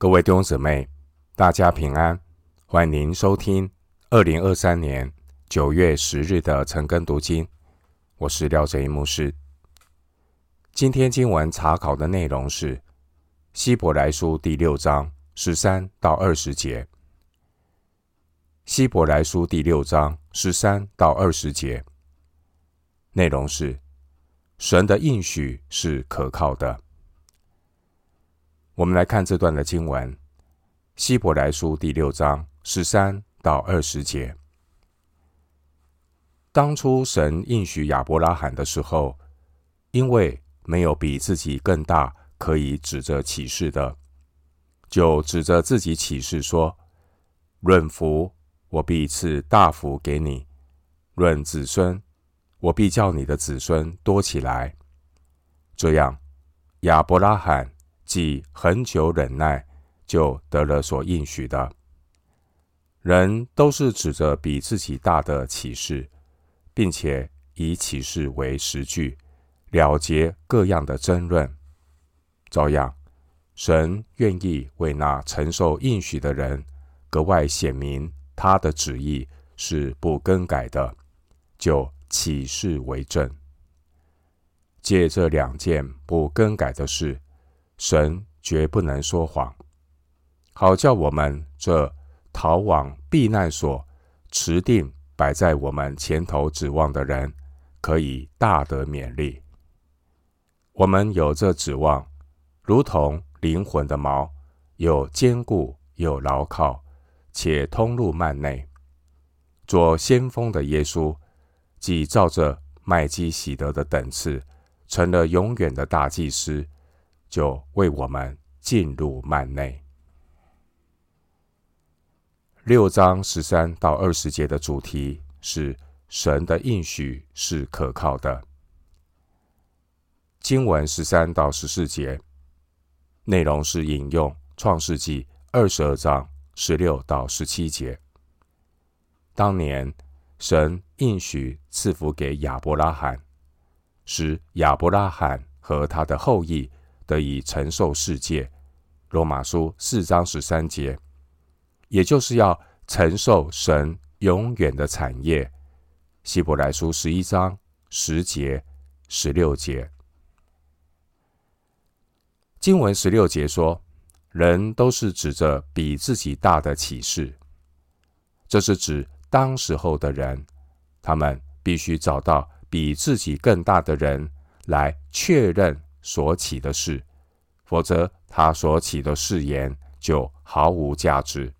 各位弟兄姊妹，大家平安，欢迎收听二零二三年九月十日的晨更读经。我是廖哲一牧师。今天经文查考的内容是希伯来书第六章十三到二十节。希伯来书第六章十三到二十节内容是神的应许是可靠的。我们来看这段的经文，《希伯来书》第六章十三到二十节。当初神应许亚伯拉罕的时候，因为没有比自己更大可以指着起誓的，就指着自己起誓说：“论福，我必赐大福给你；论子孙，我必叫你的子孙多起来。”这样，亚伯拉罕。既恒久忍耐，就得了所应许的。人都是指着比自己大的启示，并且以启示为实据，了结各样的争论。照样，神愿意为那承受应许的人，格外显明他的旨意是不更改的，就启示为证。借这两件不更改的事。神绝不能说谎，好叫我们这逃往避难所、持定摆在我们前头指望的人，可以大得勉励。我们有这指望，如同灵魂的锚，有坚固有牢靠，且通入幔内。做先锋的耶稣，既照着麦基洗德的等次，成了永远的大祭司。就为我们进入幔内。六章十三到二十节的主题是神的应许是可靠的。经文十三到十四节内容是引用创世纪二十二章十六到十七节。当年神应许赐福给亚伯拉罕，使亚伯拉罕和他的后裔。得以承受世界，罗马书四章十三节，也就是要承受神永远的产业。希伯来书十一章十节、十六节，经文十六节说，人都是指着比自己大的启示，这是指当时候的人，他们必须找到比自己更大的人来确认。所起的事，否则他所起的誓言就毫无价值。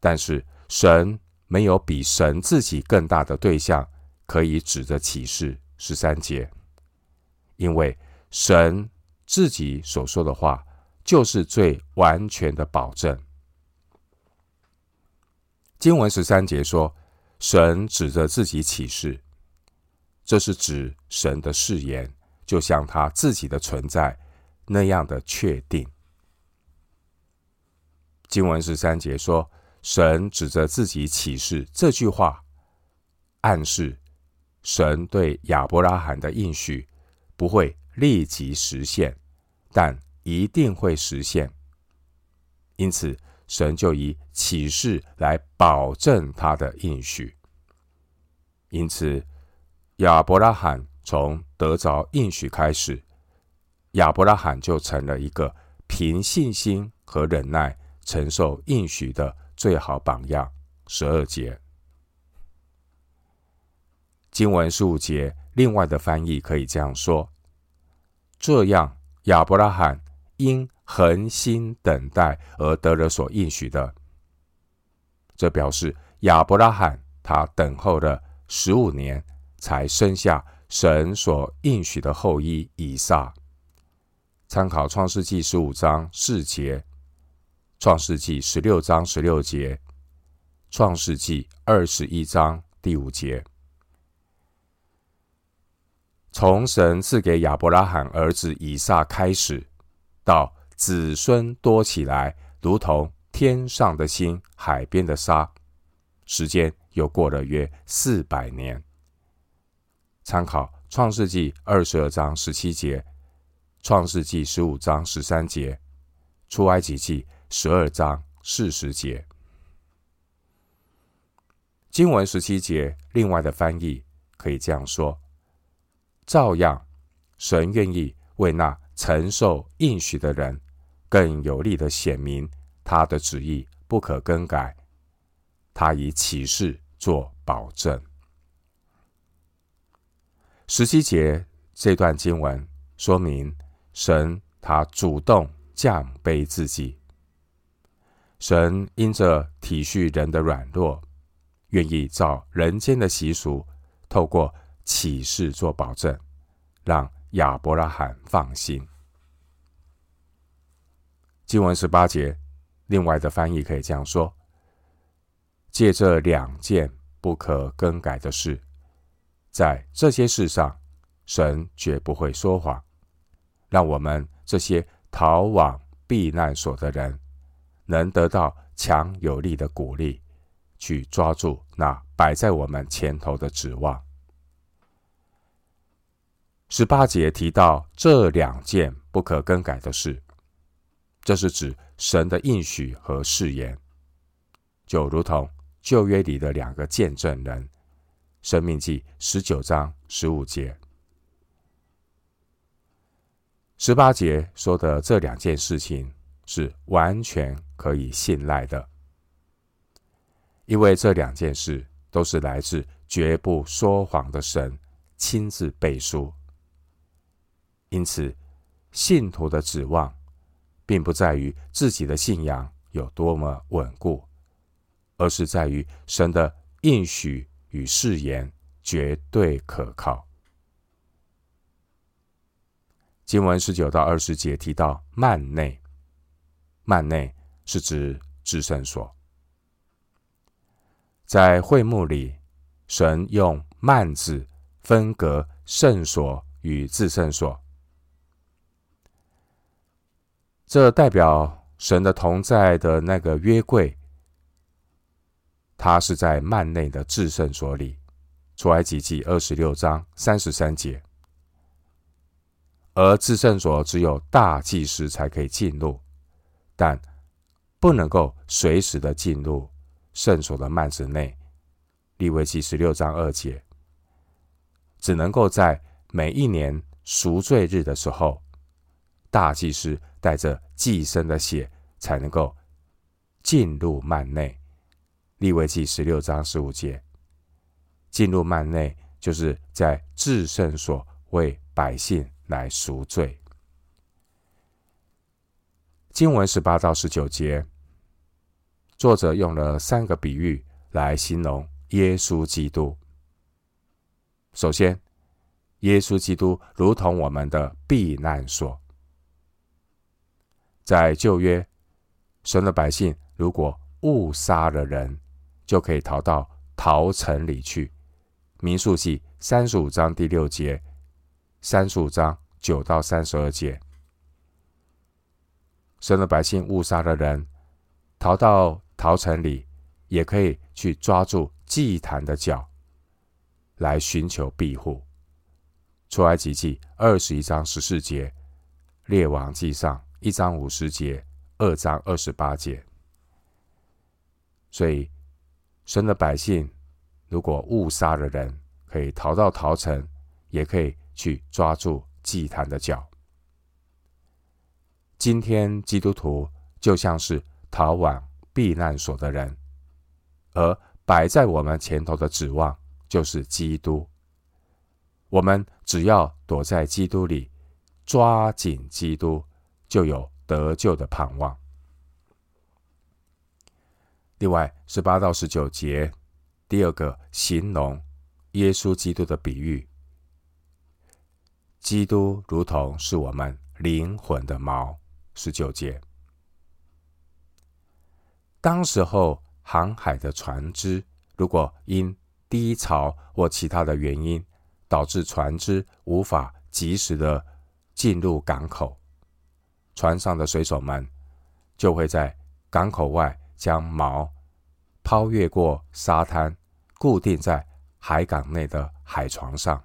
但是神没有比神自己更大的对象可以指着起誓。十三节，因为神自己所说的话就是最完全的保证。经文十三节说，神指着自己起誓，这是指神的誓言。就像他自己的存在那样的确定。经文十三节说：“神指着自己起誓。”这句话暗示神对亚伯拉罕的应许不会立即实现，但一定会实现。因此，神就以起誓来保证他的应许。因此，亚伯拉罕。从得着应许开始，亚伯拉罕就成了一个凭信心和忍耐承受应许的最好榜样。十二节经文十五节，另外的翻译可以这样说：这样，亚伯拉罕因恒心等待而得了所应许的。这表示亚伯拉罕他等候了十五年，才生下。神所应许的后裔以撒，参考创世记十五章四节，创世记十六章十六节，创世记二十一章第五节。从神赐给亚伯拉罕儿子以撒开始，到子孙多起来，如同天上的星、海边的沙，时间又过了约四百年。参考创世纪二十二章十七节，创世纪十五章十三节，出埃及记十二章四十节。经文十七节，另外的翻译可以这样说：照样，神愿意为那承受应许的人，更有力的显明他的旨意不可更改。他以启示做保证。十七节这段经文说明，神他主动降卑自己，神因着体恤人的软弱，愿意照人间的习俗，透过启示做保证，让亚伯拉罕放心。经文十八节，另外的翻译可以这样说。借这两件不可更改的事，在这些事上，神绝不会说谎，让我们这些逃往避难所的人，能得到强有力的鼓励，去抓住那摆在我们前头的指望。十八节提到这两件不可更改的事，这是指神的应许和誓言，就如同。旧约里的两个见证人，《生命记》十九章十五节、十八节说的这两件事情是完全可以信赖的，因为这两件事都是来自绝不说谎的神亲自背书。因此，信徒的指望并不在于自己的信仰有多么稳固。而是在于神的应许与誓言绝对可靠。经文十九到二十节提到幔内，幔内是指至圣所。在会幕里，神用幔子分隔圣所与至圣所，这代表神的同在的那个约柜。他是在幔内的至圣所里，出埃及记二十六章三十三节。而至圣所只有大祭司才可以进入，但不能够随时的进入圣所的幔子内。利未记十六章二节，只能够在每一年赎罪日的时候，大祭司带着祭牲的血才能够进入幔内。利未记十六章十五节，进入幔内，就是在至圣所为百姓来赎罪。经文十八到十九节，作者用了三个比喻来形容耶稣基督。首先，耶稣基督如同我们的避难所，在旧约，神的百姓如果误杀了人，就可以逃到逃城里去。民数记三十五章第六节，三十五章九到三十二节，神的百姓误杀的人，逃到逃城里，也可以去抓住祭坛的角，来寻求庇护。出埃及记二十一章十四节，列王记上一章五十节，二章二十八节，所以。神的百姓，如果误杀了人，可以逃到逃城，也可以去抓住祭坛的角。今天基督徒就像是逃往避难所的人，而摆在我们前头的指望就是基督。我们只要躲在基督里，抓紧基督，就有得救的盼望。另外，十八到十九节，第二个形容耶稣基督的比喻，基督如同是我们灵魂的锚。十九节，当时候航海的船只，如果因低潮或其他的原因，导致船只无法及时的进入港口，船上的水手们就会在港口外。将锚抛越过沙滩，固定在海港内的海床上，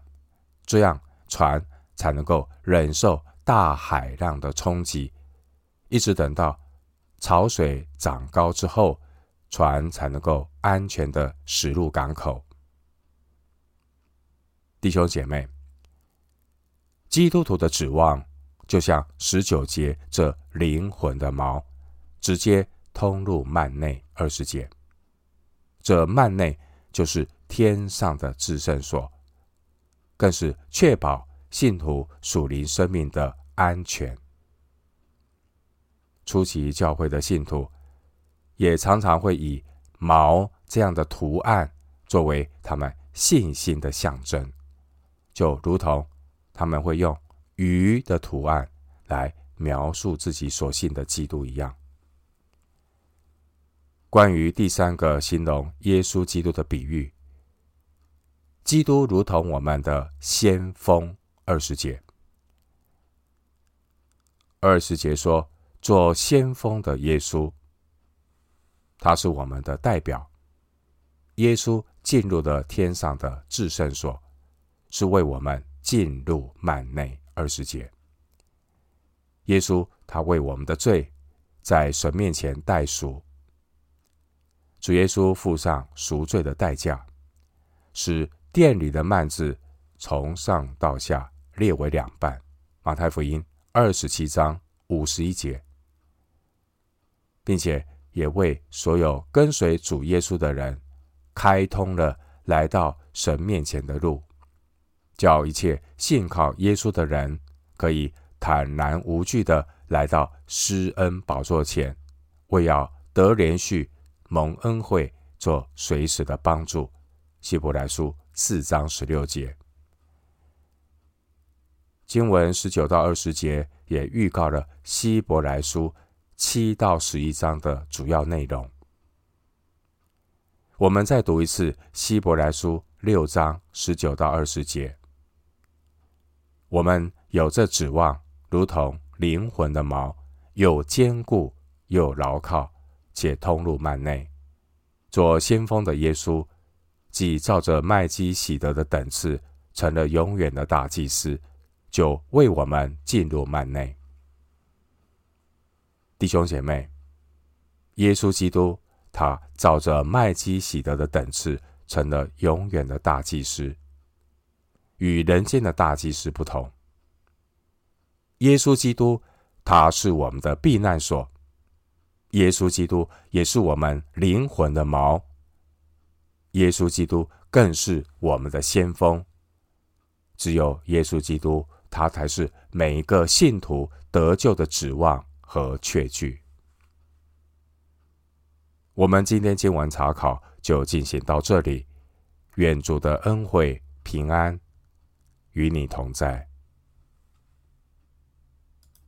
这样船才能够忍受大海浪的冲击，一直等到潮水涨高之后，船才能够安全的驶入港口。弟兄姐妹，基督徒的指望就像十九节这灵魂的锚，直接通入幔内二十节。这幔内就是天上的至圣所，更是确保信徒属灵生命的安全。初期教会的信徒也常常会以毛这样的图案作为他们信心的象征，就如同他们会用鱼的图案来描述自己所信的基督一样。关于第三个形容耶稣基督的比喻，基督如同我们的先锋，二十节，二十节说。做先锋的耶稣，他是我们的代表。耶稣进入了天上的至圣所，是为我们进入幔内。二十节，耶稣他为我们的罪在神面前代赎，主耶稣付上赎罪的代价，使殿里的幔子从上到下裂为两半。马太福音二十七章五十一节。并且也为所有跟随主耶稣的人开通了来到神面前的路，叫一切信靠耶稣的人可以坦然无惧的来到施恩宝座前，为要得怜恤、蒙恩惠、做随时的帮助。希伯来书四章十六节，经文十九到二十节也预告了希伯来书。七到十一章的主要内容，我们再读一次《希伯来书》六章十九到二十节。我们有这指望，如同灵魂的锚，又坚固又牢靠，且通入幔内。做先锋的耶稣，既照着麦基洗德的等次，成了永远的大祭司，就为我们进入幔内。弟兄姐妹，耶稣基督他照着麦基洗德的等次，成了永远的大祭司。与人间的大祭司不同，耶稣基督他是我们的避难所，耶稣基督也是我们灵魂的锚，耶稣基督更是我们的先锋。只有耶稣基督，他才是每一个信徒得救的指望。和确据，我们今天经文查考就进行到这里。愿主的恩惠平安与你同在。